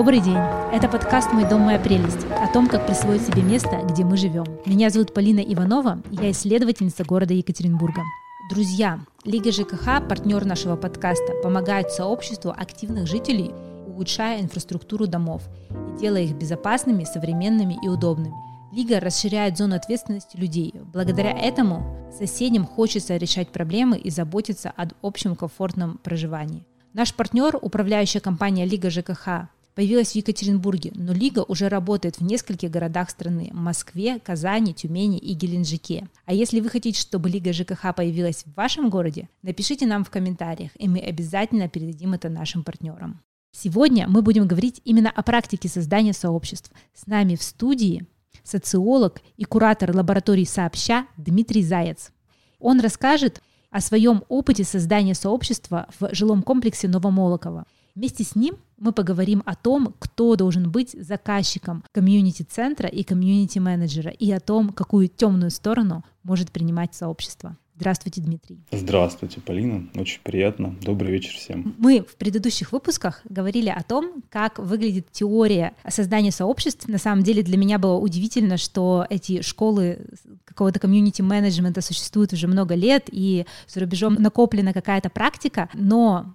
Добрый день! Это подкаст «Мой дом, моя прелесть» о том, как присвоить себе место, где мы живем. Меня зовут Полина Иванова, я исследовательница города Екатеринбурга. Друзья, Лига ЖКХ, партнер нашего подкаста, помогает сообществу активных жителей, улучшая инфраструктуру домов и делая их безопасными, современными и удобными. Лига расширяет зону ответственности людей. Благодаря этому соседям хочется решать проблемы и заботиться об общем комфортном проживании. Наш партнер, управляющая компания Лига ЖКХ, появилась в Екатеринбурге, но Лига уже работает в нескольких городах страны – Москве, Казани, Тюмени и Геленджике. А если вы хотите, чтобы Лига ЖКХ появилась в вашем городе, напишите нам в комментариях, и мы обязательно передадим это нашим партнерам. Сегодня мы будем говорить именно о практике создания сообществ. С нами в студии социолог и куратор лаборатории «Сообща» Дмитрий Заяц. Он расскажет о своем опыте создания сообщества в жилом комплексе Новомолоково. Вместе с ним мы поговорим о том, кто должен быть заказчиком комьюнити-центра и комьюнити-менеджера, и о том, какую темную сторону может принимать сообщество. Здравствуйте, Дмитрий. Здравствуйте, Полина. Очень приятно. Добрый вечер всем. Мы в предыдущих выпусках говорили о том, как выглядит теория создания сообществ. На самом деле для меня было удивительно, что эти школы какого-то комьюнити-менеджмента существуют уже много лет, и за рубежом накоплена какая-то практика, но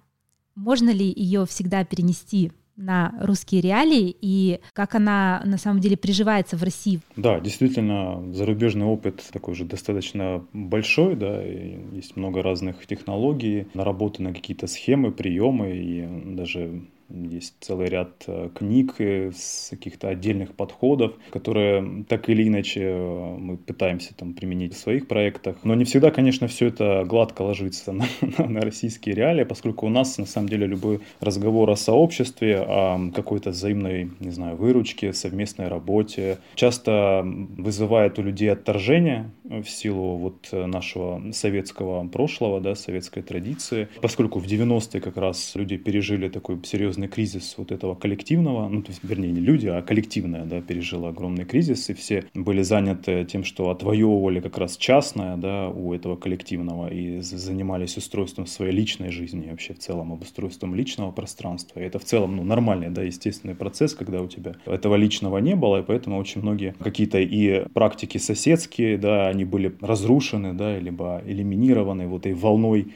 можно ли ее всегда перенести на русские реалии и как она на самом деле приживается в России. Да, действительно, зарубежный опыт такой же достаточно большой, да, и есть много разных технологий, наработаны какие-то схемы, приемы и даже есть целый ряд э, книг с каких-то отдельных подходов, которые так или иначе э, мы пытаемся там применить в своих проектах. Но не всегда, конечно, все это гладко ложится на, на, на российские реалии, поскольку у нас, на самом деле, любой разговор о сообществе, о какой-то взаимной, не знаю, выручке, совместной работе, часто вызывает у людей отторжение в силу вот нашего советского прошлого, да, советской традиции, поскольку в 90-е как раз люди пережили такой серьезный серьезный кризис вот этого коллективного, ну, то есть, вернее, не люди, а коллективное, да, пережило огромный кризис, и все были заняты тем, что отвоевывали как раз частное, да, у этого коллективного, и занимались устройством своей личной жизни, вообще в целом обустройством личного пространства. И это в целом, ну, нормальный, да, естественный процесс, когда у тебя этого личного не было, и поэтому очень многие какие-то и практики соседские, да, они были разрушены, да, либо элиминированы вот этой волной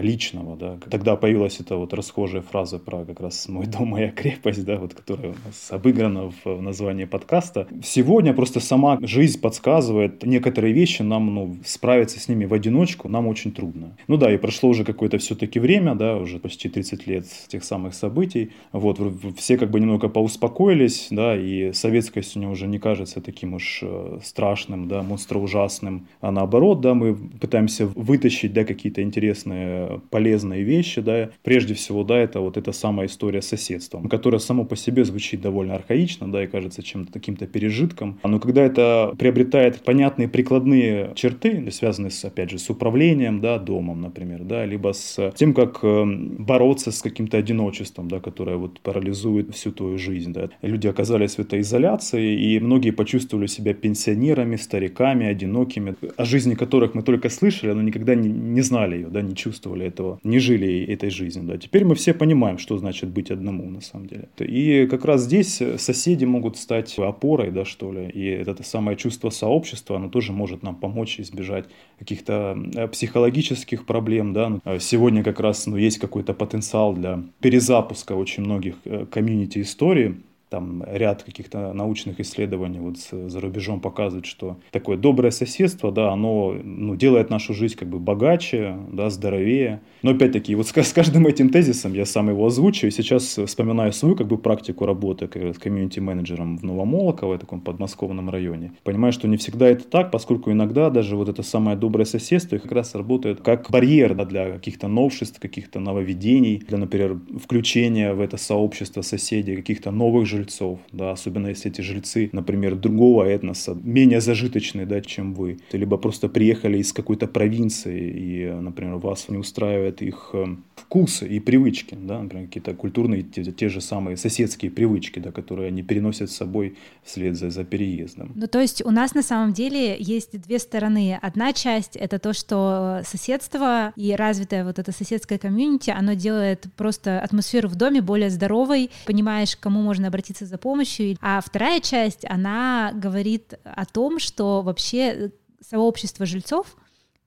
личного, да. Тогда появилась эта вот расхожая фраза про как раз «мой дом, моя крепость», да, вот, которая у нас обыграна в названии подкаста. Сегодня просто сама жизнь подсказывает некоторые вещи, нам, ну, справиться с ними в одиночку нам очень трудно. Ну да, и прошло уже какое-то все-таки время, да, уже почти 30 лет тех самых событий, вот, все как бы немного поуспокоились, да, и советское сегодня уже не кажется таким уж э, страшным, да, монстроужасным, а наоборот, да, мы пытаемся вытащить, да, какие-то интересные полезные вещи, да, прежде всего, да, это вот эта самая история с соседством, которая само по себе звучит довольно архаично, да, и кажется чем-то таким-то пережитком, но когда это приобретает понятные прикладные черты, связанные, с, опять же, с управлением, да, домом, например, да, либо с тем, как э, бороться с каким-то одиночеством, да, которое вот парализует всю твою жизнь, да. Люди оказались в этой изоляции, и многие почувствовали себя пенсионерами, стариками, одинокими, о жизни которых мы только слышали, но никогда не, не знали ее, да, не чувствовали чувствовали этого, не жили этой жизнью. Да. Теперь мы все понимаем, что значит быть одному на самом деле. И как раз здесь соседи могут стать опорой, да, что ли. И это самое чувство сообщества, оно тоже может нам помочь избежать каких-то э, психологических проблем. Да. А сегодня как раз ну, есть какой-то потенциал для перезапуска очень многих э, комьюнити историй там ряд каких-то научных исследований вот за рубежом показывает, что такое доброе соседство, да, оно ну, делает нашу жизнь как бы богаче, да, здоровее. Но опять-таки, вот с, с каждым этим тезисом я сам его озвучиваю. Сейчас вспоминаю свою как бы практику работы с комьюнити-менеджером в Новомолоково, в таком подмосковном районе. Понимаю, что не всегда это так, поскольку иногда даже вот это самое доброе соседство как раз работает как барьер да, для каких-то новшеств, каких-то нововведений, для, например, включения в это сообщество соседей, каких-то новых же жильцов, да, особенно если эти жильцы, например, другого этноса, менее зажиточные, да, чем вы, либо просто приехали из какой-то провинции, и, например, вас не устраивает их э, вкусы и привычки, да, например, какие-то культурные, те, те же самые соседские привычки, да, которые они переносят с собой вслед за, за переездом. Ну, то есть у нас на самом деле есть две стороны. Одна часть — это то, что соседство и развитое вот это соседское комьюнити, оно делает просто атмосферу в доме более здоровой, понимаешь, к кому можно обратиться за помощью. А вторая часть, она говорит о том, что вообще сообщество жильцов,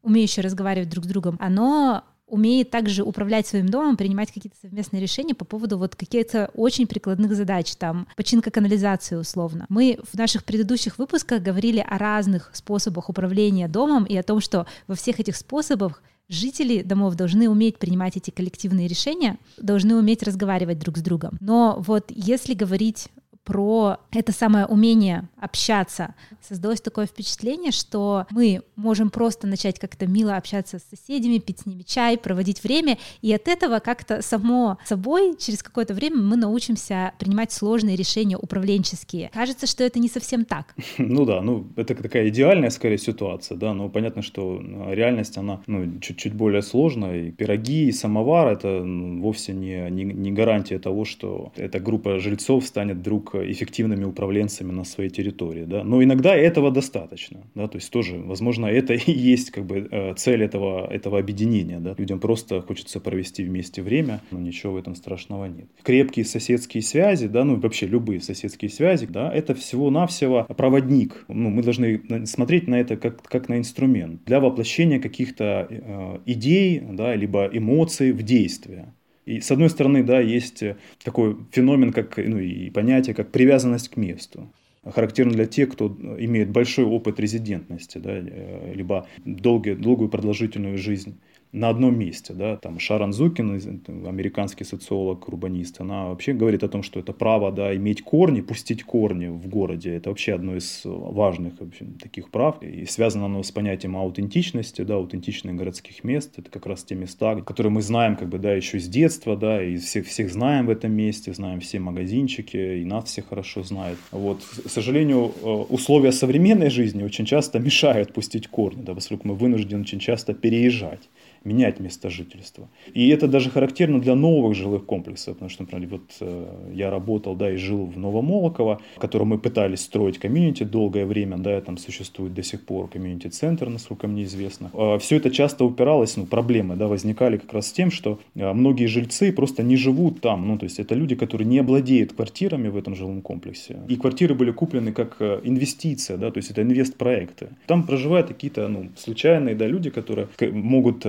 умеющее разговаривать друг с другом, оно умеет также управлять своим домом, принимать какие-то совместные решения по поводу вот каких-то очень прикладных задач, там, починка канализации условно. Мы в наших предыдущих выпусках говорили о разных способах управления домом и о том, что во всех этих способах жители домов должны уметь принимать эти коллективные решения, должны уметь разговаривать друг с другом. Но вот если говорить про это самое умение общаться. Создалось такое впечатление, что мы можем просто начать как-то мило общаться с соседями, пить с ними чай, проводить время, и от этого как-то само собой через какое-то время мы научимся принимать сложные решения управленческие. Кажется, что это не совсем так. Ну да, ну это такая идеальная скорее ситуация, да, но понятно, что а, реальность, она ну, чуть-чуть более сложная, и пироги, и самовар — это вовсе не, не, не гарантия того, что эта группа жильцов станет эффективными управленцами на своей территории. Да? Но иногда этого достаточно. Да? То есть тоже, возможно, это и есть как бы э, цель этого, этого объединения. Да? Людям просто хочется провести вместе время, но ничего в этом страшного нет. Крепкие соседские связи, да, ну вообще любые соседские связи, да, это всего-навсего проводник. Ну, мы должны смотреть на это как, как на инструмент для воплощения каких-то э, идей, да, либо эмоций в действие. И с одной стороны, да, есть э, такой феномен, как, ну, и понятие, как привязанность к месту характерно для тех, кто имеет большой опыт резидентности, да, э, либо долгие, долгую продолжительную жизнь на одном месте. Да? Там Шарон Зукин, американский социолог, урбанист, она вообще говорит о том, что это право да, иметь корни, пустить корни в городе. Это вообще одно из важных общем, таких прав. И связано оно с понятием аутентичности, да, аутентичных городских мест. Это как раз те места, которые мы знаем как бы, да, еще с детства, да, и всех, всех знаем в этом месте, знаем все магазинчики, и нас все хорошо знают. Вот, к сожалению, э, условия современной жизни очень часто мешают пустить корни, да, поскольку мы вынуждены очень часто переезжать менять место жительства. И это даже характерно для новых жилых комплексов, потому что, например, вот э, я работал, да, и жил в Новомолоково, в котором мы пытались строить комьюнити долгое время, да, там существует до сих пор комьюнити-центр, насколько мне известно. А все это часто упиралось, ну, проблемы, да, возникали как раз с тем, что э, многие жильцы просто не живут там, ну, то есть это люди, которые не обладают квартирами в этом жилом комплексе. И квартиры были куплены как э, инвестиция, да, то есть это инвестпроекты. Там проживают какие-то, ну, случайные, да, люди, которые могут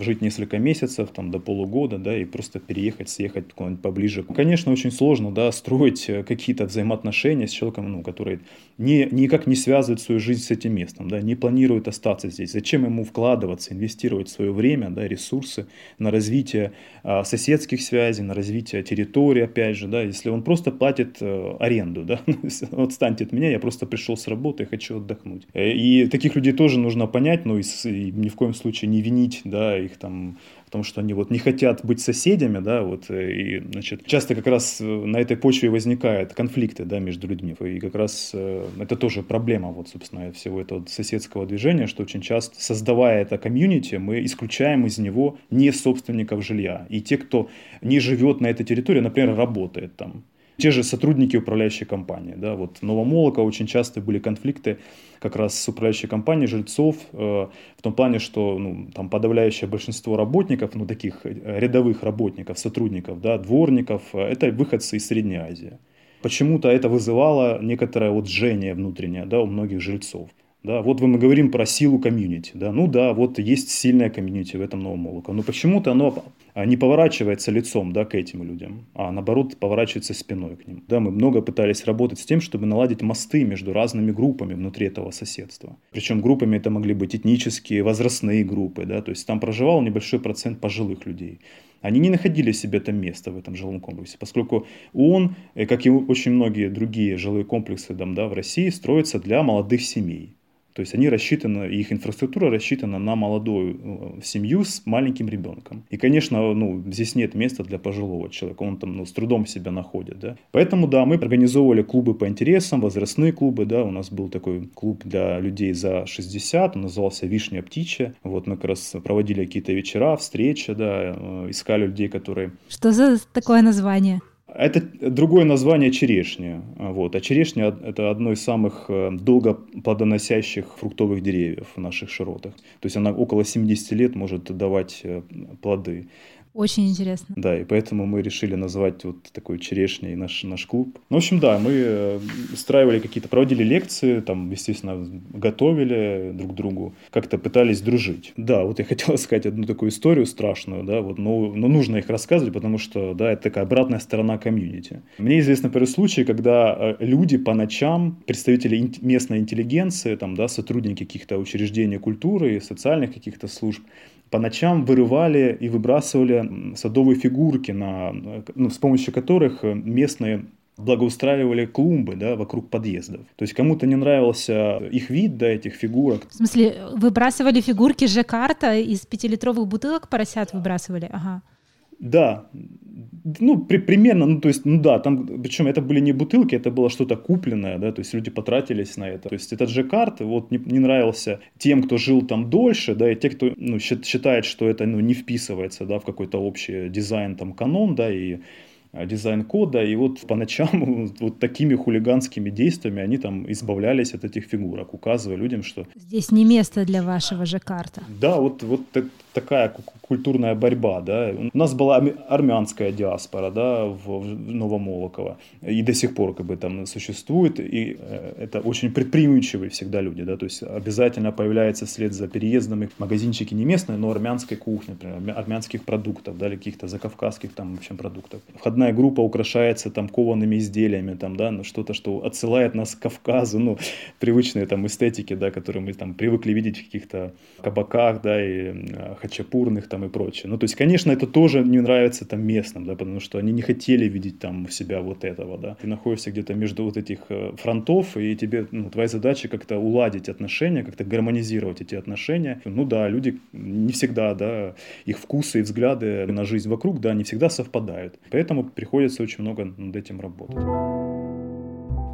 жить несколько месяцев, там, до полугода, да, и просто переехать, съехать куда-нибудь поближе. Конечно, очень сложно, да, строить э, какие-то взаимоотношения с человеком, ну, который не, никак не связывает свою жизнь с этим местом, да, не планирует остаться здесь. Зачем ему вкладываться, инвестировать свое время, да, ресурсы на развитие а, соседских связей, на развитие территории, опять же, да, если он просто платит а, аренду, да, отстаньте от меня, я просто пришел с работы, хочу отдохнуть. Э, и таких людей тоже нужно понять, но и, и ни в коем случае не винить, да, да, их там в том, что они вот не хотят быть соседями, да, вот, э, и, значит, часто как раз э, на этой почве возникают конфликты, да, между людьми, и как раз э, это тоже проблема, вот, собственно, всего этого соседского движения, что очень часто, создавая это комьюнити, мы исключаем из него не собственников жилья, и те, кто не живет на этой территории, например, работает там, те же сотрудники управляющей компании. Да, вот в Новомолоко очень часто были конфликты как раз с управляющей компанией жильцов э, в том плане, что ну, там подавляющее большинство работников, ну таких э, рядовых работников, сотрудников, да, дворников, э, это выходцы из Средней Азии. Почему-то это вызывало некоторое вот жжение внутреннее да, у многих жильцов. Да, вот мы говорим про силу комьюнити. Да, ну да, вот есть сильная комьюнити в этом новом Молоко. Но почему-то оно не поворачивается лицом да, к этим людям, а наоборот поворачивается спиной к ним. Да, мы много пытались работать с тем, чтобы наладить мосты между разными группами внутри этого соседства. Причем группами это могли быть этнические, возрастные группы. Да, то есть там проживал небольшой процент пожилых людей они не находили себе там места в этом жилом комплексе, поскольку он, э, как и очень многие другие жилые комплексы там, да, в России, строится для молодых семей. То есть они рассчитаны, их инфраструктура рассчитана на молодую э, семью с маленьким ребенком. И, конечно, ну, здесь нет места для пожилого человека, он там ну, с трудом себя находит. Да? Поэтому, да, мы организовывали клубы по интересам, возрастные клубы, да, у нас был такой клуб для людей за 60, он назывался «Вишня птичья». Вот мы как раз проводили какие-то вечера, встречи, да, э, искали людей, которые... Что за такое название? Это другое название черешни. Вот. А черешня – это одно из самых э, долго плодоносящих фруктовых деревьев в наших широтах. То есть она около 70 лет может давать э, плоды. Очень интересно. Да, и поэтому мы решили назвать вот такой черешней наш, наш клуб. Ну, в общем, да, мы э, устраивали какие-то, проводили лекции, там, естественно, готовили друг другу, как-то пытались дружить. Да, вот я хотел сказать одну такую историю страшную, да, вот, но, но нужно их рассказывать, потому что, да, это такая обратная сторона комьюнити. Мне известно первый случай, когда э, люди по ночам, представители местной интеллигенции, там, да, сотрудники каких-то учреждений культуры, социальных каких-то служб, по ночам вырывали и выбрасывали садовые фигурки, на, ну, с помощью которых местные благоустраивали клумбы да, вокруг подъездов. То есть кому-то не нравился их вид, да, этих фигурок. В смысле, выбрасывали фигурки Жакарта из пятилитровых бутылок поросят выбрасывали? Ага. Да, ну, при, примерно, ну, то есть, ну да, там, причем это были не бутылки, это было что-то купленное, да, то есть люди потратились на это. То есть этот же карт вот не, не нравился тем, кто жил там дольше, да, и те, кто, ну, считает, что это, ну, не вписывается, да, в какой-то общий дизайн, там, канон, да, и Э, дизайн кода, и вот по ночам вот такими хулиганскими действиями они там избавлялись от этих фигурок, указывая людям, что... Здесь не место для вашего же карта. Да, вот, вот такая культурная борьба, да. У нас была армянская диаспора, да, в Новомолоково, и до сих пор как бы там существует, и э, это очень предприимчивые всегда люди, да, то есть обязательно появляется вслед за переездом их магазинчики не местные, но армянской кухни, например, армянских продуктов, да, или каких-то закавказских там, в общем, продуктов. Входная группа украшается там коваными изделиями, там, да, ну, что-то, что отсылает нас к Кавказу, ну, привычные там эстетики, да, которые мы там привыкли видеть в каких-то кабаках, да, и э, хачапурных там и прочее. Ну, то есть, конечно, это тоже не нравится там местным, да, потому что они не хотели видеть там у себя вот этого, да. Ты находишься где-то между вот этих э, фронтов, и тебе, ну, твоя задача как-то уладить отношения, как-то гармонизировать эти отношения. Ну да, люди не всегда, да, их вкусы и взгляды на жизнь вокруг, да, не всегда совпадают. Поэтому приходится очень много над этим работать.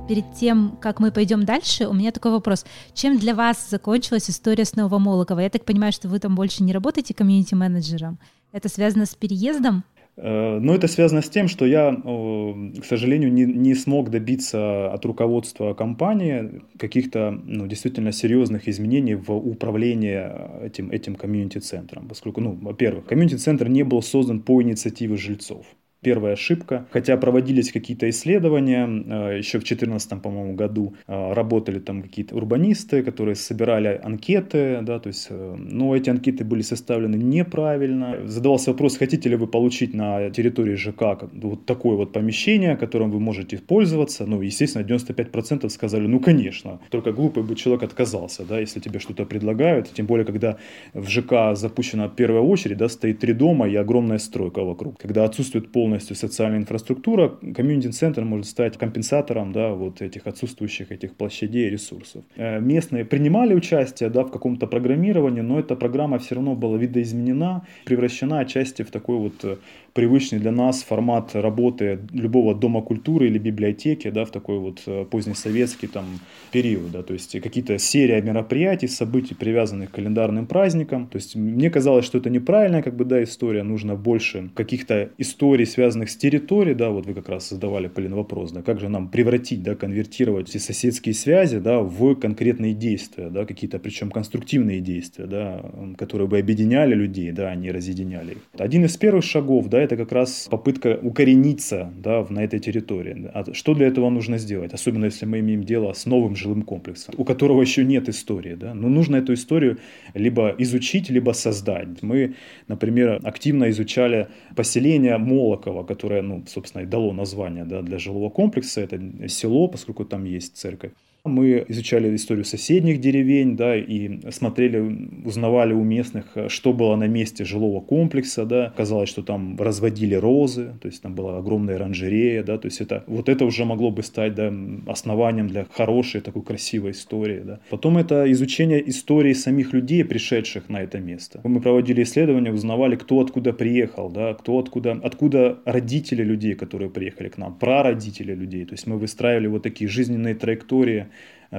Перед тем, как мы пойдем дальше, у меня такой вопрос. Чем для вас закончилась история с Новомолокова? Я так понимаю, что вы там больше не работаете комьюнити-менеджером. Это связано с переездом? Э, но это связано с тем, что я, к сожалению, не, не смог добиться от руководства компании каких-то ну, действительно серьезных изменений в управлении этим, этим комьюнити-центром. Поскольку, ну, во-первых, комьюнити-центр не был создан по инициативе жильцов первая ошибка. Хотя проводились какие-то исследования, э, еще в 2014, по-моему, году э, работали там какие-то урбанисты, которые собирали анкеты, да, то есть, э, но эти анкеты были составлены неправильно. Задавался вопрос, хотите ли вы получить на территории ЖК вот такое вот помещение, которым вы можете пользоваться. Ну, естественно, 95% сказали, ну, конечно. Только глупый бы человек отказался, да, если тебе что-то предлагают. Тем более, когда в ЖК запущена первая очередь, да, стоит три дома и огромная стройка вокруг. Когда отсутствует полный полностью социальная инфраструктура, комьюнити-центр может стать компенсатором да, вот этих отсутствующих этих площадей и ресурсов. Э, местные принимали участие да, в каком-то программировании, но эта программа все равно была видоизменена, превращена отчасти в такой вот э, привычный для нас формат работы любого дома культуры или библиотеки, да, в такой вот э, позднесоветский там период, да, то есть какие-то серия мероприятий, событий, привязанных к календарным праздникам. То есть мне казалось, что это неправильная как бы, да, история, нужно больше каких-то историй, связанных с территорией, да, вот вы как раз задавали, Полин, вопрос, да, как же нам превратить, да, конвертировать эти соседские связи, да, в конкретные действия, да, какие-то, причем конструктивные действия, да, которые бы объединяли людей, да, а не разъединяли их. Один из первых шагов, да, это как раз попытка укорениться да, на этой территории. А что для этого нужно сделать? Особенно если мы имеем дело с новым жилым комплексом, у которого еще нет истории. Да? Но нужно эту историю либо изучить, либо создать. Мы, например, активно изучали поселение Молоково, которое, ну, собственно, и дало название да, для жилого комплекса. Это село, поскольку там есть церковь. Мы изучали историю соседних деревень, да, и смотрели, узнавали у местных, что было на месте жилого комплекса, да. Казалось, что там разводили розы, то есть там была огромная оранжерея, да, то есть это, вот это уже могло бы стать, да, основанием для хорошей такой красивой истории, да. Потом это изучение истории самих людей, пришедших на это место. Мы проводили исследования, узнавали, кто откуда приехал, да, кто откуда, откуда родители людей, которые приехали к нам, прародители людей. То есть мы выстраивали вот такие жизненные траектории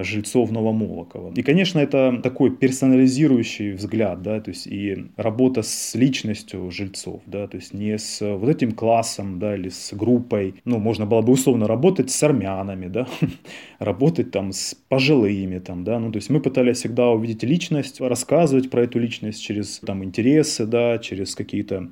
жильцов Новомолокова. И, конечно, это такой персонализирующий взгляд, да, то есть и работа с личностью жильцов, да, то есть не с вот этим классом, да, или с группой, ну, можно было бы условно работать с армянами, да, работать там с пожилыми, там, да, ну, то есть мы пытались всегда увидеть личность, рассказывать про эту личность через там интересы, да, через какие-то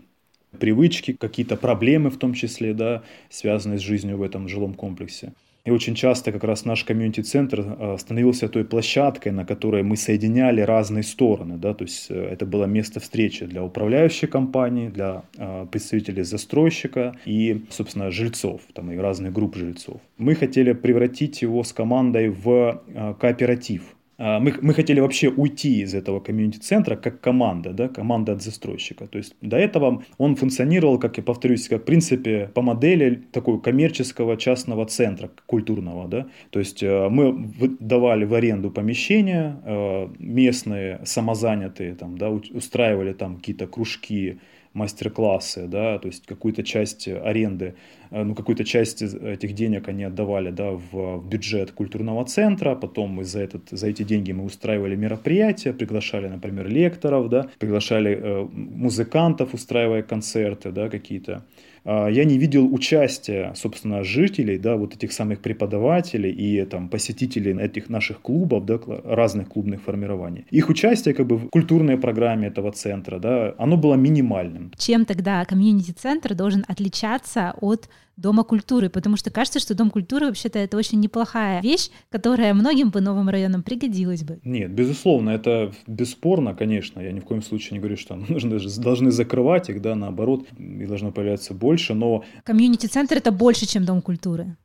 привычки, какие-то проблемы в том числе, да, связанные с жизнью в этом жилом комплексе. И очень часто как раз наш комьюнити-центр э, становился той площадкой, на которой мы соединяли разные стороны. Да? То есть э, это было место встречи для управляющей компании, для э, представителей застройщика и, собственно, жильцов, там и разных групп жильцов. Мы хотели превратить его с командой в кооператив. А, мы, мы хотели вообще уйти из этого комьюнити-центра как команда, да, команда от застройщика. То есть до этого он функционировал, как я повторюсь, как в принципе по модели такого коммерческого частного центра культурного. Да. То есть э, мы давали в аренду помещения, э, местные самозанятые там, да, устраивали там какие-то кружки, мастер-классы, да, то есть какую-то часть аренды, э, ну, какую-то часть этих денег они отдавали, да, в, бюджет культурного центра, потом мы за, этот, за эти деньги мы устраивали мероприятия, приглашали, например, лекторов, да, приглашали э, музыкантов, устраивая концерты, да, какие-то, я не видел участия, собственно, жителей, да, вот этих самых преподавателей и там посетителей этих наших клубов, да, разных клубных формирований. Их участие как бы в культурной программе этого центра, да, оно было минимальным. Чем тогда комьюнити-центр должен отличаться от Дома культуры, потому что кажется, что Дом культуры вообще-то это очень неплохая вещь, которая многим по новым районам пригодилась бы. Нет, безусловно, это бесспорно, конечно. Я ни в коем случае не говорю, что нужно, должны закрывать их, да, наоборот, и должно появляться больше, но... Комьюнити-центр — это больше, чем Дом культуры.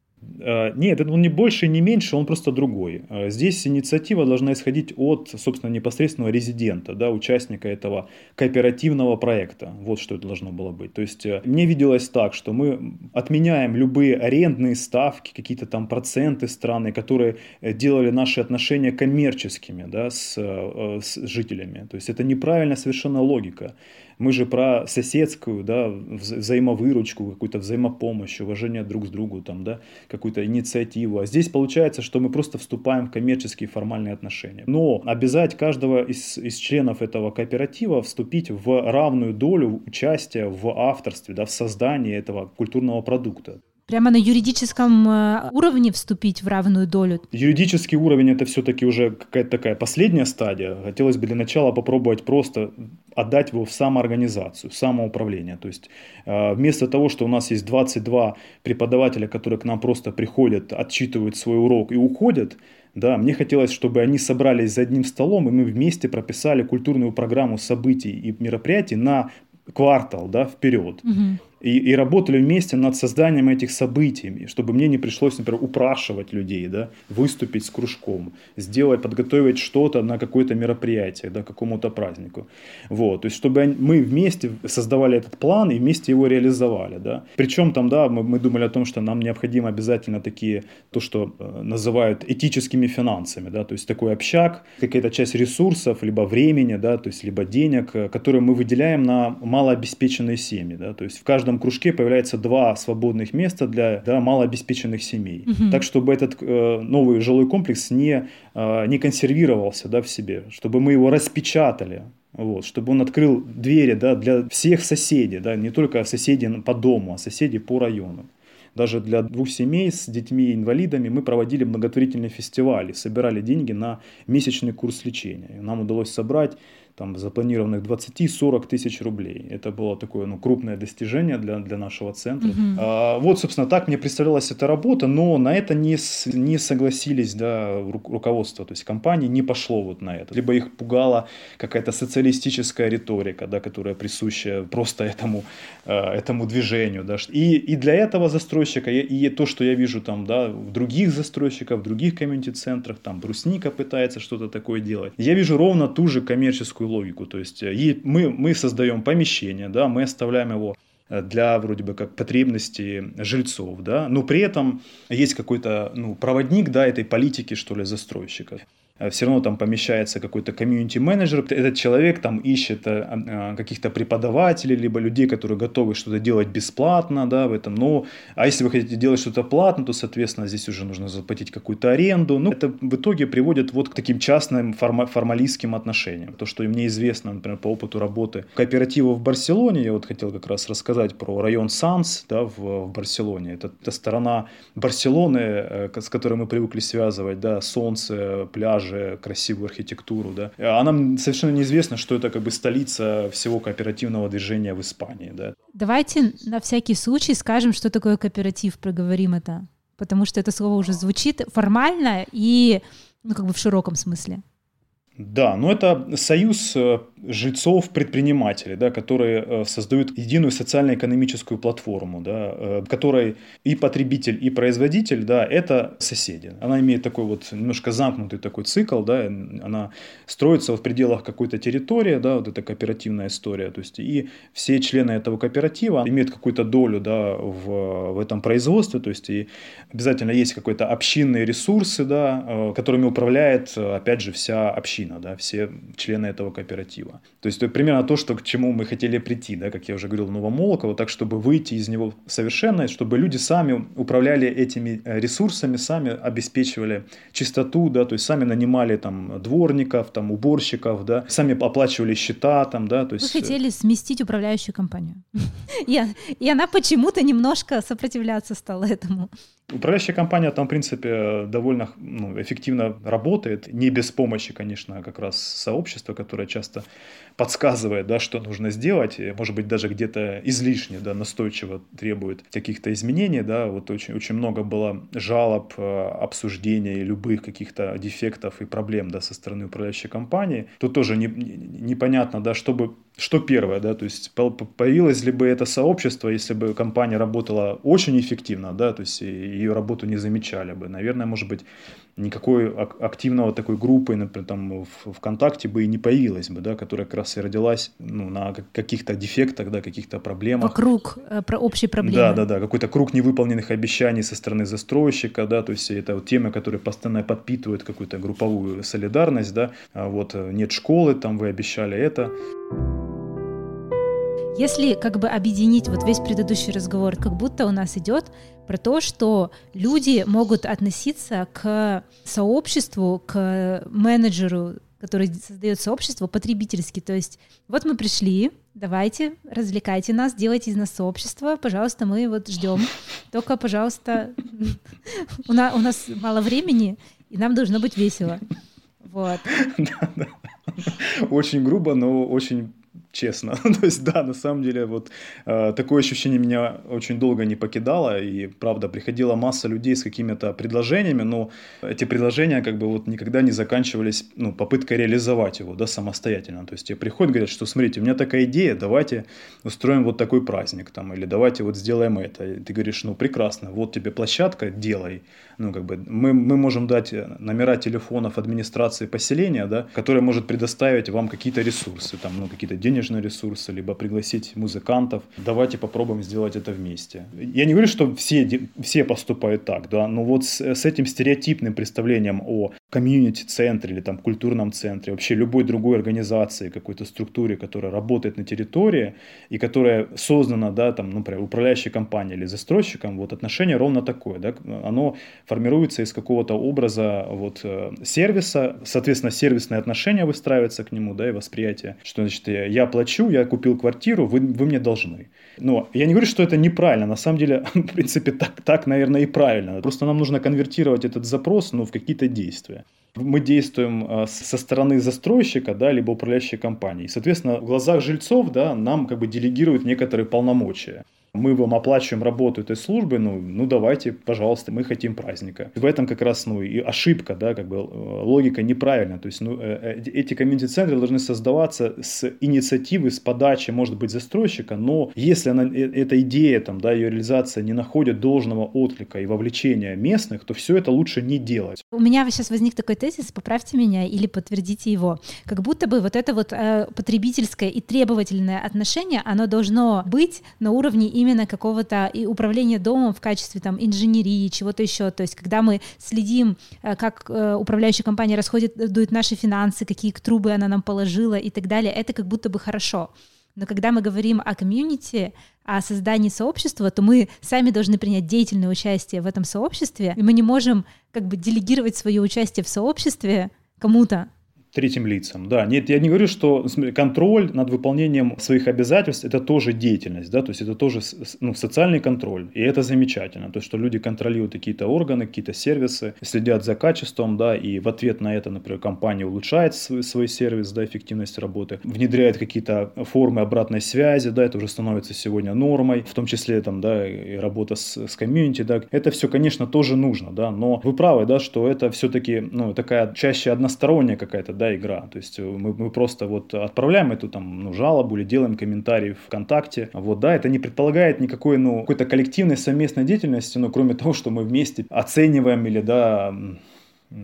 Э, нет, он не больше, не меньше, он просто другой. Э, здесь инициатива должна исходить от, собственно, непосредственного резидента, да, участника этого кооперативного проекта. Вот что это должно было быть. То есть э, мне виделось так, что мы отменяем любые арендные ставки, какие-то там проценты страны, которые делали наши отношения коммерческими да, с, с жителями. То есть это неправильная совершенно логика. Мы же про соседскую, да, взаимовыручку, какую-то взаимопомощь, уважение друг к другу, там, да, какую-то инициативу. А здесь получается, что мы просто вступаем в коммерческие формальные отношения. Но обязать каждого из, из членов этого кооператива вступить в равную долю участия в авторстве, да, в создании этого культурного продукта прямо на юридическом э, уровне вступить в равную долю? Юридический уровень это все-таки уже какая-то такая последняя стадия. Хотелось бы для начала попробовать просто отдать его в самоорганизацию, самоуправление. То есть э, вместо того, что у нас есть 22 преподавателя, которые к нам просто приходят, отчитывают свой урок и уходят, да, мне хотелось, чтобы они собрались за одним столом, и мы вместе прописали культурную программу событий и мероприятий на квартал да, вперед. Угу и, и работали вместе над созданием этих событий, чтобы мне не пришлось, например, упрашивать людей, да, выступить с кружком, сделать, подготовить что-то на какое-то мероприятие, да, какому-то празднику. Вот, то есть, чтобы мы вместе создавали этот план и вместе его реализовали, да. Причем там, да, мы, мы думали о том, что нам необходимо обязательно такие, то, что э, называют этическими финансами, да, то есть такой общак, какая-то часть ресурсов, либо времени, да, то есть либо денег, э, которые мы выделяем на малообеспеченные семьи, да, то есть в каждом каждом кружке появляется два свободных места для да, малообеспеченных семей. Угу. Так, чтобы этот э, новый жилой комплекс не, э, не консервировался да, в себе, чтобы мы его распечатали, вот, чтобы он открыл двери да, для всех соседей, да, не только соседей по дому, а соседей по району. Даже для двух семей с детьми-инвалидами мы проводили благотворительные фестивали, собирали деньги на месячный курс лечения. И нам удалось собрать там запланированных 20-40 тысяч рублей. Это было такое ну, крупное достижение для, для нашего центра. Угу. А, вот, собственно, так мне представлялась эта работа, но на это не, не согласились да, руководство, то есть компании не пошло вот на это. Либо их пугала какая-то социалистическая риторика, да, которая присуща просто этому, а, этому движению. Да. И, и для этого застройщика, и, и то, что я вижу там, да, в других застройщиках, в других комьюнити-центрах, там Брусника пытается что-то такое делать. Я вижу ровно ту же коммерческую логику. То есть э, мы, мы создаем помещение, да, мы оставляем его э, для вроде бы как потребностей жильцов, да, но при этом есть какой-то ну, проводник, да, этой политики, что ли, застройщика. Э, все равно там помещается какой-то комьюнити-менеджер. Этот человек там ищет э, а, каких-то преподавателей, либо людей, которые готовы что-то делать бесплатно, да, в этом. Но, а если вы хотите делать что-то платно, то, соответственно, здесь уже нужно заплатить какую-то аренду. Ну, это в итоге приводит вот к таким частным форма- формалистским отношениям. То, что мне известно, например, по опыту работы кооператива в Барселоне, я вот хотел как раз рассказать про район Санс, да, в, в Барселоне. Это, это сторона Барселоны, э, с которой мы привыкли связывать, да, солнце, пляж, пейзажи, красивую архитектуру, да. А нам совершенно неизвестно, что это как бы столица всего кооперативного движения в Испании, да. Давайте на всякий случай скажем, что такое кооператив, проговорим это, потому что это слово уже звучит формально и, ну, как бы в широком смысле. Да, но это союз э, жильцов-предпринимателей, да, которые э, создают единую социально-экономическую платформу, да, э, которой и потребитель, и производитель, да, это соседи. Она имеет такой вот немножко замкнутый такой цикл, да, она строится в пределах какой-то территории, да, вот эта кооперативная история, то есть и все члены этого кооператива имеют какую-то долю, да, в, в этом производстве, то есть и обязательно есть какой-то общинные ресурсы, да, которыми управляет, опять же, вся община община, да, все члены этого кооператива. То есть это примерно то, что, к чему мы хотели прийти, да, как я уже говорил, Новомолоково, так, чтобы выйти из него совершенно, чтобы люди сами управляли этими э, ресурсами, сами обеспечивали чистоту, да, то есть сами нанимали там дворников, там уборщиков, да, сами оплачивали счета, там, да, то есть... Вы хотели сместить управляющую компанию. И она почему-то немножко сопротивляться стала этому. Управляющая компания там, в принципе, довольно ну, эффективно работает, не без помощи, конечно, как раз сообщества, которое часто подсказывает, да, что нужно сделать, может быть, даже где-то излишне, да, настойчиво требует каких-то изменений, да, вот очень, очень много было жалоб, э, обсуждений любых каких-то дефектов и проблем, да, со стороны управляющей компании. Тут тоже не, непонятно, да, чтобы что первое, да, то есть появилось ли бы это сообщество, если бы компания работала очень эффективно, да, то есть ее работу не замечали бы. Наверное, может быть, никакой активного такой группы, например, там в ВКонтакте бы и не появилась бы, да, которая как раз и родилась ну, на каких-то дефектах, да, каких-то проблемах. Вокруг э, про общей проблемы. Да, да, да, какой-то круг невыполненных обещаний со стороны застройщика, да, то есть это вот темы, которые постоянно подпитывают какую-то групповую солидарность, да, а вот э, нет школы, там вы обещали это. Если как бы объединить вот весь предыдущий разговор, как будто у нас идет про то, что люди могут относиться к сообществу, к менеджеру, который создает сообщество, потребительски. То есть вот мы пришли, давайте, развлекайте нас, делайте из нас сообщество, пожалуйста, мы вот ждем. Только, пожалуйста, у нас, мало времени, и нам должно быть весело. Вот. Очень грубо, но очень честно. То есть, да, на самом деле, вот э, такое ощущение меня очень долго не покидало, и, правда, приходила масса людей с какими-то предложениями, но эти предложения как бы вот никогда не заканчивались, ну, попыткой реализовать его, да, самостоятельно. То есть, тебе приходят, говорят, что, смотрите, у меня такая идея, давайте устроим вот такой праздник, там, или давайте вот сделаем это. И ты говоришь, ну, прекрасно, вот тебе площадка, делай. Ну, как бы, мы, мы можем дать номера телефонов администрации поселения, да, которая может предоставить вам какие-то ресурсы, там, ну, какие-то денежные ресурсы, либо пригласить музыкантов. Давайте попробуем сделать это вместе. Я не говорю, что все, все поступают так, да, но вот с, с этим стереотипным представлением о комьюнити-центре или там культурном центре, вообще любой другой организации, какой-то структуре, которая работает на территории и которая создана, да, там, например, управляющей компанией или застройщиком, вот отношение ровно такое, да, оно формируется из какого-то образа вот э, сервиса, соответственно, сервисные отношения выстраиваются к нему, да, и восприятие, что, значит, я плачу, я купил квартиру, вы, вы мне должны. Но я не говорю, что это неправильно, на самом деле, в принципе, так, так, наверное, и правильно. Просто нам нужно конвертировать этот запрос, ну, в какие-то действия. мы действуем а, со стороны застройщика, да, либо управляющей компании. Соответственно, в глазах жильцов, да, нам как бы делегируют некоторые полномочия мы вам оплачиваем работу этой службы, ну, ну давайте, пожалуйста, мы хотим праздника. В этом как раз, ну, и ошибка, да, как бы э, логика неправильная. То есть, ну, э, э, эти комьюнити-центры должны создаваться с инициативы, с подачи, может быть, застройщика, но если она, эта идея, там, да, ее реализация не находит должного отклика и вовлечения местных, то все это лучше не делать. У меня сейчас возник такой тезис, поправьте меня или подтвердите его. Как будто бы вот это вот э, потребительское и требовательное отношение, оно должно быть на уровне именно какого-то и управления домом в качестве там инженерии, чего-то еще. То есть, когда мы следим, э, как э, управляющая компания расходит, дует наши финансы, какие трубы она нам положила и так далее, это как будто бы хорошо. Но когда мы говорим о комьюнити, о создании сообщества, то мы сами должны принять деятельное участие в этом сообществе, и мы не можем как бы делегировать свое участие в сообществе кому-то третьим лицам. Да, нет, я не говорю, что контроль над выполнением своих обязательств это тоже деятельность, да, то есть это тоже ну, социальный контроль, и это замечательно, то есть что люди контролируют какие-то органы, какие-то сервисы, следят за качеством, да, и в ответ на это, например, компания улучшает свой, свой сервис, да, эффективность работы, внедряет какие-то формы обратной связи, да, это уже становится сегодня нормой, в том числе там, да, и работа с, с комьюнити, да, это все, конечно, тоже нужно, да, но вы правы, да, что это все-таки, ну, такая чаще односторонняя какая-то, да, игра. То есть э, мы, мы просто вот отправляем эту там ну, жалобу или делаем комментарий ВКонтакте. Вот, да, это не предполагает никакой, ну, какой-то коллективной совместной деятельности, но кроме того, что мы вместе оцениваем или, да,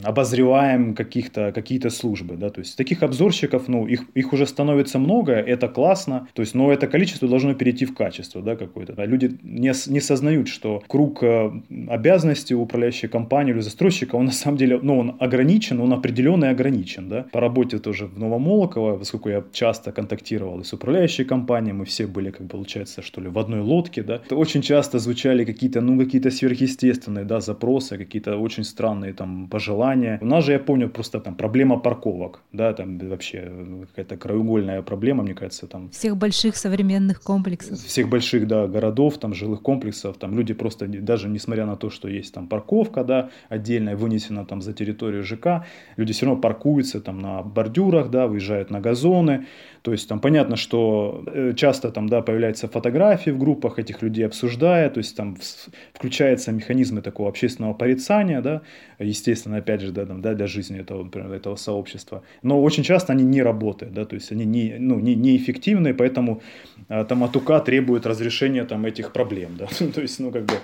обозреваем каких-то, какие-то службы, да, то есть таких обзорщиков, ну, их, их уже становится много, это классно, то есть, но это количество должно перейти в качество, да, какое-то. Да. Люди не, не сознают, что круг э, обязанностей управляющей компании или застройщика, он на самом деле, ну, он ограничен, он определенный ограничен, да. По работе тоже в Новомолоково, поскольку я часто контактировал и с управляющей компанией, мы все были, как получается, что ли, в одной лодке, да, то очень часто звучали какие-то, ну, какие-то сверхъестественные, да, запросы, какие-то очень странные там пожелания желание. У нас же, я помню, просто там проблема парковок, да, там вообще какая-то краеугольная проблема, мне кажется, там. Всех больших современных комплексов. Всех больших, да, городов, там, жилых комплексов, там люди просто, даже несмотря на то, что есть там парковка, да, отдельная, вынесена там за территорию ЖК, люди все равно паркуются там на бордюрах, да, выезжают на газоны, то есть там понятно, что э, часто там, да, появляются фотографии в группах этих людей обсуждая, то есть там включаются механизмы такого общественного порицания, да, естественно, опять же, да, там, да, для жизни этого, например, этого сообщества. Но очень часто они не работают, да, то есть они не, ну, не, неэффективны, поэтому а, там от УК требует разрешения там этих проблем, да, то есть, ну, как бы,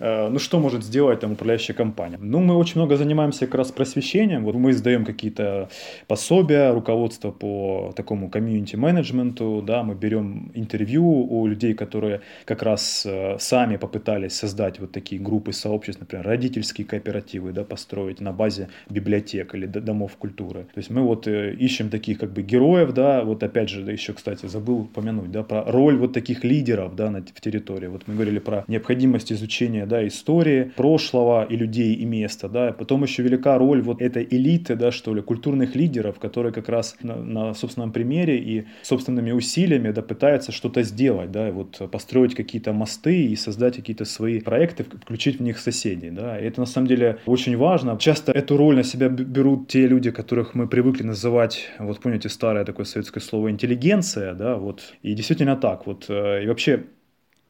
э, ну, что может сделать там управляющая компания? Ну, мы очень много занимаемся как раз просвещением, вот мы издаем какие-то пособия, руководство по такому комьюнити комьюнити-менеджменту, да, мы берем интервью у людей, которые как раз э, сами попытались создать вот такие группы сообществ, например, родительские кооперативы, да, построить на базе библиотек или домов культуры. То есть мы вот э, ищем таких как бы героев, да, вот опять же, да, еще, кстати, забыл упомянуть, да, про роль вот таких лидеров, да, на, в территории. Вот мы говорили про необходимость изучения, да, истории, прошлого и людей, и места, да, потом еще велика роль вот этой элиты, да, что ли, культурных лидеров, которые как раз на, на собственном примере и собственными усилиями да, пытается что-то сделать, да, вот построить какие-то мосты и создать какие-то свои проекты, включить в них соседей, да, и это на самом деле очень важно. Часто эту роль на себя берут те люди, которых мы привыкли называть, вот помните старое такое советское слово интеллигенция, да, вот, и действительно так, вот, э, и вообще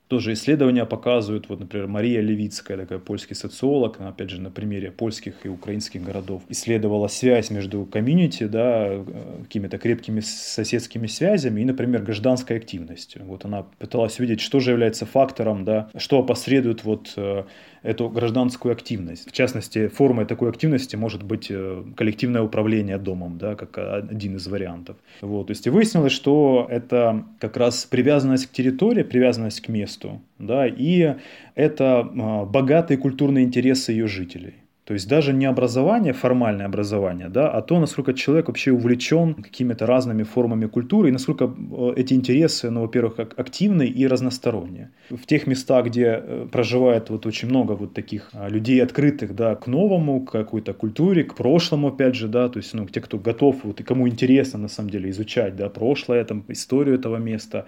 тоже исследования показывают, вот, например, Мария Левицкая, такая польский социолог, она, опять же, на примере польских и украинских городов, исследовала связь между комьюнити, да, э, какими-то крепкими соседскими связями и, например, гражданской активностью. Вот она пыталась увидеть, что же является фактором, да, что опосредует вот э, эту гражданскую активность. В частности, формой такой активности может быть э, коллективное управление домом, да, как один из вариантов. Вот, то есть и выяснилось, что это как раз привязанность к территории, привязанность к месту, да, и это а, богатые культурные интересы ее жителей. То есть даже не образование, формальное образование, да, а то, насколько человек вообще увлечен какими-то разными формами культуры и насколько э, эти интересы, ну, во-первых, активны и разносторонние. В тех местах, где э, проживает вот очень много вот таких а, людей открытых, да, к новому, к какой-то культуре, к прошлому, опять же, да, то есть, ну, те, кто готов, вот и кому интересно, на самом деле, изучать, да, прошлое, там, историю этого места,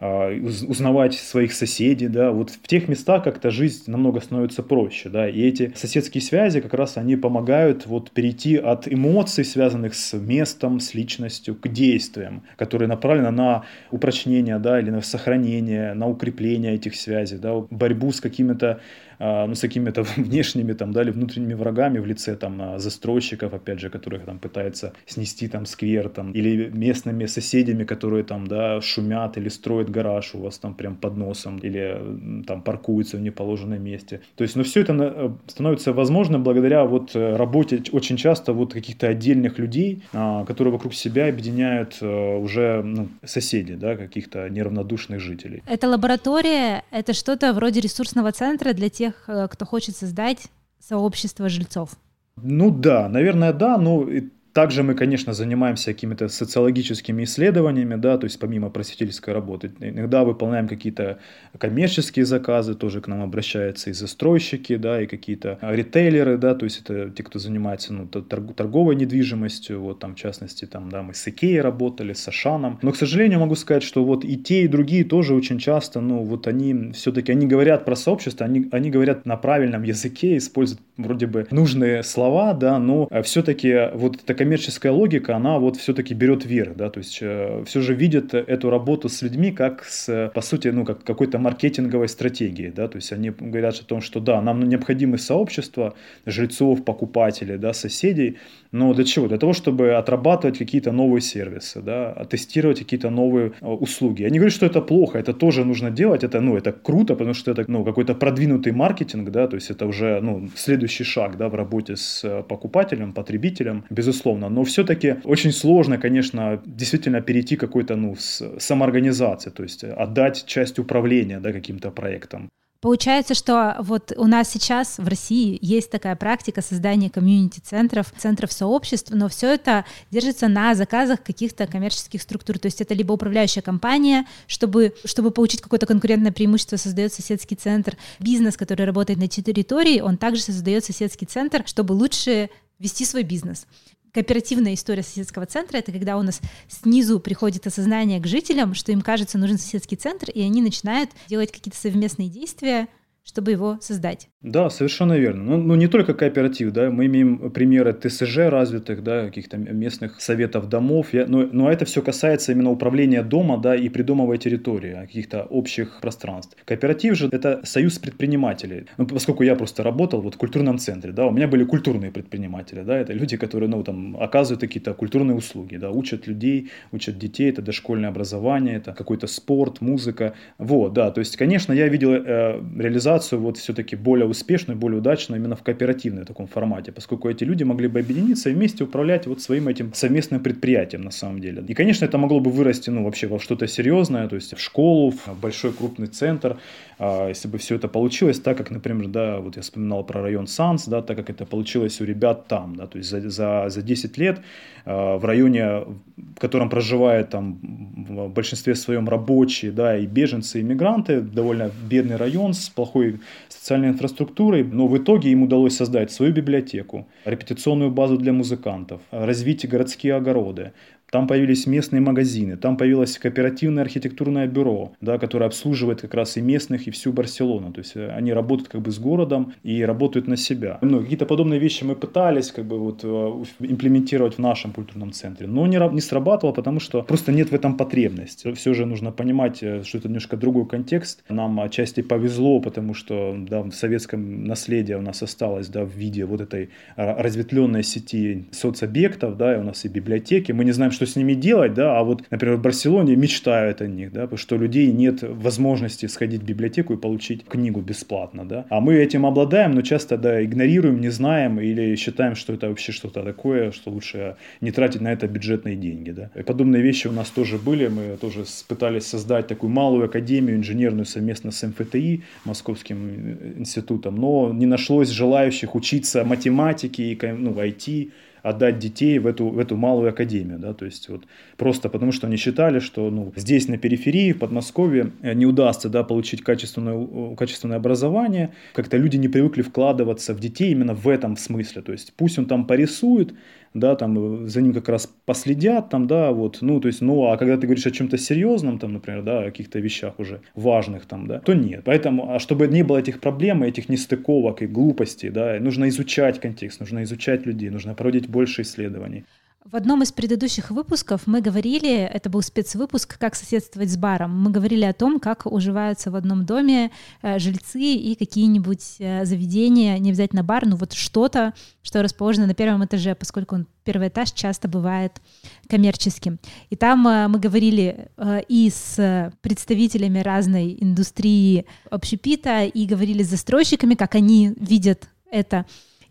узнавать своих соседей, да, вот в тех местах как-то жизнь намного становится проще, да, и эти соседские связи, как раз они помогают вот перейти от эмоций, связанных с местом, с личностью, к действиям, которые направлены на упрочнение, да, или на сохранение, на укрепление этих связей, да, борьбу с какими-то а, ну, с какими-то внешними там, да, или внутренними врагами в лице там а, застройщиков, опять же, которых там пытаются снести там сквер там, или местными соседями, которые там, да, шумят или строят гараж у вас там прям под носом, или там паркуются в неположенном месте. То есть, ну, все это э, становится возможным благодаря вот э, работе очень часто вот каких-то отдельных людей, а, которые вокруг себя объединяют э, уже ну, соседи, да, каких-то неравнодушных жителей. Это лаборатория, это что-то вроде ресурсного центра для тех, кто хочет создать сообщество жильцов. Ну да, наверное, да, но также мы, конечно, занимаемся какими-то социологическими исследованиями, да, то есть помимо просветительской работы. Иногда выполняем какие-то коммерческие заказы, тоже к нам обращаются и застройщики, да, и какие-то ритейлеры, да, то есть это те, кто занимается ну, торговой недвижимостью, вот там в частности, там, да, мы с Икеей работали, с Ашаном. Но, к сожалению, могу сказать, что вот и те, и другие тоже очень часто, ну, вот они все-таки, они говорят про сообщество, они, они говорят на правильном языке, используют вроде бы нужные слова, да, но все-таки вот такая коммерческая логика, она вот все-таки берет верх, да, то есть э, все же видят эту работу с людьми как с, по сути, ну, как какой-то маркетинговой стратегией, да, то есть они говорят о том, что да, нам необходимы сообщества жильцов, покупателей, да, соседей, но для чего? Для того, чтобы отрабатывать какие-то новые сервисы, да, тестировать какие-то новые э, услуги. Я не говорю, что это плохо, это тоже нужно делать, это, ну, это круто, потому что это, ну, какой-то продвинутый маркетинг, да, то есть это уже, ну, следующий шаг, да, в работе с э, покупателем, потребителем, безусловно, безусловно, но все-таки очень сложно, конечно, действительно перейти какой-то ну, самоорганизации, то есть отдать часть управления да, каким-то проектам. Получается, что вот у нас сейчас в России есть такая практика создания комьюнити-центров, центров сообществ, но все это держится на заказах каких-то коммерческих структур. То есть это либо управляющая компания, чтобы, чтобы получить какое-то конкурентное преимущество, создает соседский центр. Бизнес, который работает на территории, он также создает соседский центр, чтобы лучше вести свой бизнес. Кооперативная история соседского центра — это когда у нас снизу приходит осознание к жителям, что им кажется нужен соседский центр, и они начинают делать какие-то совместные действия, чтобы его создать. Да, совершенно верно. Ну, ну, не только кооператив, да, мы имеем примеры ТСЖ развитых, да, каких-то местных советов домов, я, но, но это все касается именно управления дома, да, и придомовой территории, а каких-то общих пространств. Кооператив же это союз предпринимателей. Ну, поскольку я просто работал вот в культурном центре, да, у меня были культурные предприниматели, да, это люди, которые, ну, там, оказывают какие-то культурные услуги, да, учат людей, учат детей, это дошкольное образование, это какой-то спорт, музыка, вот, да, то есть, конечно, я видел э, реализацию вот все-таки более успешную, более удачную именно в кооперативном таком формате, поскольку эти люди могли бы объединиться и вместе управлять вот своим этим совместным предприятием на самом деле. И, конечно, это могло бы вырасти, ну, вообще во что-то серьезное, то есть в школу, в большой крупный центр, а, если бы все это получилось так, как, например, да, вот я вспоминал про район Санс, да, так как это получилось у ребят там, да, то есть за, за, за 10 лет а, в районе, в котором проживают там в большинстве своем рабочие, да, и беженцы, и мигранты, довольно бедный район с плохой социальной инфраструктурой, но в итоге им удалось создать свою библиотеку, репетиционную базу для музыкантов, развить городские огороды, там появились местные магазины, там появилось кооперативное архитектурное бюро, да, которое обслуживает как раз и местных, и всю Барселону. То есть э, они работают как бы с городом и работают на себя. Ну, какие-то подобные вещи мы пытались как бы вот э, имплементировать в нашем культурном центре, но не, не срабатывало, потому что просто нет в этом потребности. Все же нужно понимать, э, что это немножко другой контекст. Нам отчасти повезло, потому что да, в советском наследии у нас осталось да, в виде вот этой разветвленной сети соцобъектов, да, и у нас и библиотеки. Мы не знаем, что с ними делать, да, а вот, например, в Барселоне мечтают о них, да, потому что у людей нет возможности сходить в библиотеку и получить книгу бесплатно, да, а мы этим обладаем, но часто, да, игнорируем, не знаем или считаем, что это вообще что-то такое, что лучше не тратить на это бюджетные деньги, да. И подобные вещи у нас тоже были, мы тоже пытались создать такую малую академию инженерную совместно с МФТИ, Московским институтом, но не нашлось желающих учиться математике, ну, IT, отдать детей в эту, в эту малую академию, да, то есть вот просто потому, что они считали, что ну, здесь на периферии, в Подмосковье э, не удастся, да, получить качественное, качественное образование, как-то люди не привыкли вкладываться в детей именно в этом смысле, то есть пусть он там порисует, да, там за ним как раз последят, там, да, вот, ну, то есть, ну, а когда ты говоришь о чем-то серьезном, там, например, да, о каких-то вещах уже важных, там, да, то нет. Поэтому, а чтобы не было этих проблем, этих нестыковок и глупостей, да, нужно изучать контекст, нужно изучать людей, нужно проводить больше исследований. В одном из предыдущих выпусков мы говорили, это был спецвыпуск «Как соседствовать с баром». Мы говорили о том, как уживаются в одном доме э, жильцы и какие-нибудь э, заведения, не обязательно бар, но вот что-то, что расположено на первом этаже, поскольку он, первый этаж часто бывает коммерческим. И там э, мы говорили и с представителями разной индустрии общепита, и говорили с застройщиками, как они видят это.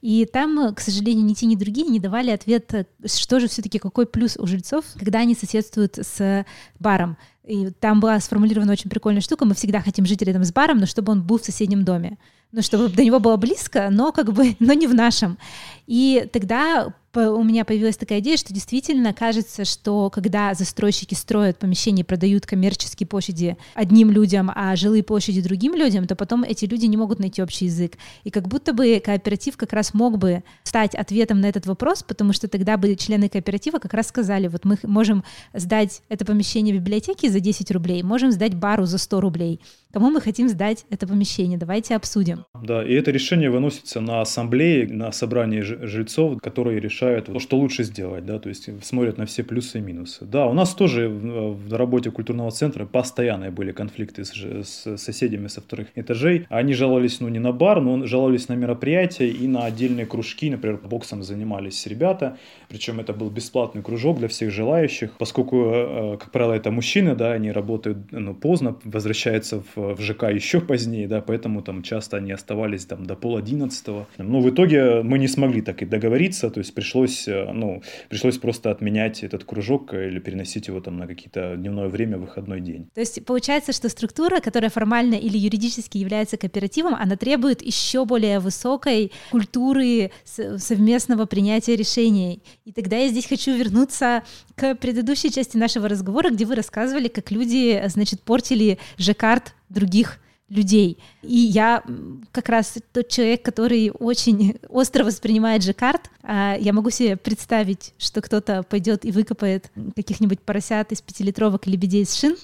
И там, к сожалению, ни те, ни другие не давали ответ, что же все-таки, какой плюс у жильцов, когда они соседствуют с баром. И там была сформулирована очень прикольная штука. Мы всегда хотим жить рядом с баром, но чтобы он был в соседнем доме. Ну, чтобы до него было близко, но как бы, но не в нашем. И тогда у меня появилась такая идея, что действительно кажется, что когда застройщики строят помещения продают коммерческие площади одним людям, а жилые площади другим людям, то потом эти люди не могут найти общий язык. И как будто бы кооператив как раз мог бы стать ответом на этот вопрос, потому что тогда бы члены кооператива как раз сказали, вот мы можем сдать это помещение библиотеке за 10 рублей, можем сдать бару за 100 рублей. Кому мы хотим сдать это помещение? Давайте обсудим. Да, и это решение выносится на ассамблее, на собрании жильцов, которые решают, что лучше сделать, да, то есть смотрят на все плюсы и минусы. Да, у нас тоже в работе культурного центра постоянные были конфликты с, с соседями со вторых этажей. Они жаловались, ну, не на бар, но жаловались на мероприятия и на отдельные кружки, например, боксом занимались ребята, причем это был бесплатный кружок для всех желающих, поскольку, э, э, как правило, это мужчины, да, они работают ну, поздно, возвращаются в, в ЖК еще позднее, да, поэтому там часто они оставались там до пол одиннадцатого. Но в итоге мы не смогли так и договориться, то есть пришлось, э, ну, пришлось просто отменять этот кружок или переносить его там на какие-то дневное время, выходной день. То есть получается, что структура, которая формально или юридически является кооперативом, она требует еще более высокой культуры совместного принятия решений. И тогда я здесь хочу вернуться к предыдущей части нашего разговора, где вы рассказывали, как люди, значит, портили жаккард других людей. И я как раз тот человек, который очень остро воспринимает жаккард. А я могу себе представить, что кто-то пойдет и выкопает каких-нибудь поросят из пятилитровок и лебедей из шин.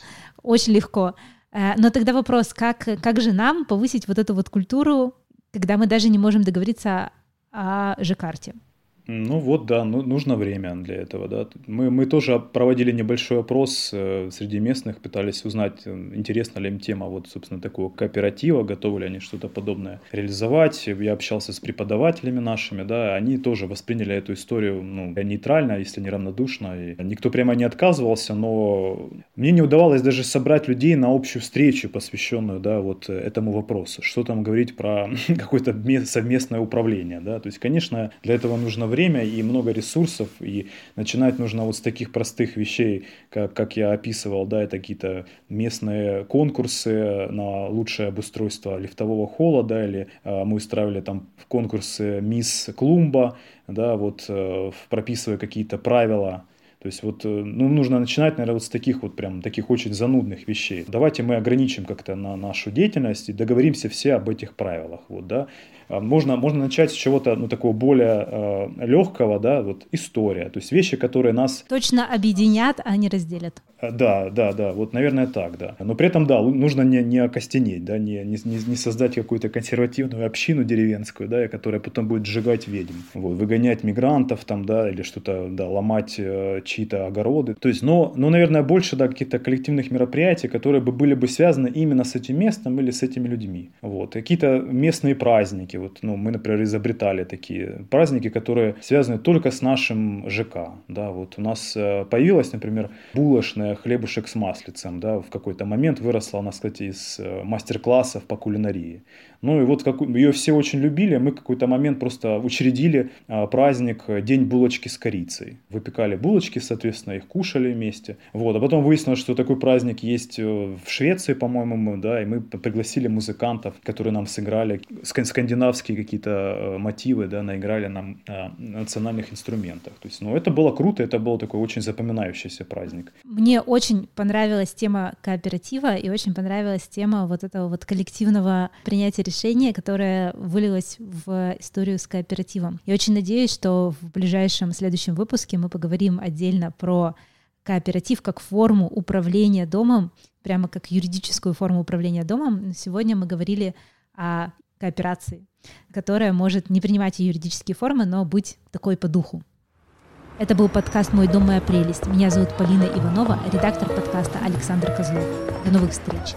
Очень легко. А, но тогда вопрос, как, как же нам повысить вот эту вот культуру, когда мы даже не можем договориться о жаккарте? Ну вот, да, ну, нужно время для этого, да. Мы, мы тоже проводили небольшой опрос э, среди местных, пытались узнать, э, интересна ли им тема вот, собственно, такого кооператива, готовы ли они что-то подобное реализовать. Я общался с преподавателями нашими, да, они тоже восприняли эту историю, ну, нейтрально, если не равнодушно, и никто прямо не отказывался, но мне не удавалось даже собрать людей на общую встречу, посвященную, да, вот этому вопросу, что там говорить про какое-то совместное управление, да, то есть, конечно, для этого нужно время и много ресурсов, и начинать нужно вот с таких простых вещей, как, как я описывал, да, это какие-то местные конкурсы на лучшее обустройство лифтового холла, да, или э, мы устраивали там в конкурсы Мисс Клумба, да, вот э, прописывая какие-то правила то есть вот э, ну, нужно начинать, наверное, вот с таких вот прям таких очень занудных вещей. Давайте мы ограничим как-то на нашу деятельность и договоримся все об этих правилах. Вот, да. А, можно, можно начать с чего-то ну, такого более э, легкого, да, вот история. То есть вещи, которые нас... Точно объединят, а не разделят. А, да, да, да, вот, наверное, так, да. Но при этом, да, нужно не, не окостенеть, да, не, не, не создать какую-то консервативную общину деревенскую, да, которая потом будет сжигать ведьм, вот, выгонять мигрантов там, да, или что-то, да, ломать э, чьи-то огороды. То есть, но, но, наверное, больше, да, каких-то коллективных мероприятий, которые бы были бы связаны именно с этим местом или с этими людьми. Вот, какие-то местные праздники, вот, ну, мы, например, изобретали такие праздники, которые связаны только с нашим ЖК, да, вот у нас э, появилась, например, булочная хлебушек с маслицем, да, в какой-то момент выросла она, кстати, из э, мастер-классов по кулинарии. Ну и вот как, ее все очень любили, мы какой-то момент просто учредили а, праздник День булочки с корицей. Выпекали булочки соответственно, их кушали вместе. Вот. А потом выяснилось, что такой праздник есть э, в Швеции, по-моему, да, и мы пригласили музыкантов, которые нам сыграли скандинавские какие-то э, мотивы, да, наиграли нам на национальных инструментах. То есть, ну, это было круто, это был такой очень запоминающийся праздник. Мне очень понравилась тема кооператива и очень понравилась тема вот этого вот коллективного принятия решения, которое вылилось в историю с кооперативом. Я очень надеюсь, что в ближайшем следующем выпуске мы поговорим отдельно про кооператив как форму управления домом, прямо как юридическую форму управления домом. Сегодня мы говорили о кооперации, которая может не принимать юридические формы, но быть такой по духу. Это был подкаст «Мой дом, моя прелесть». Меня зовут Полина Иванова, редактор подкаста Александр Козлов. До новых встреч!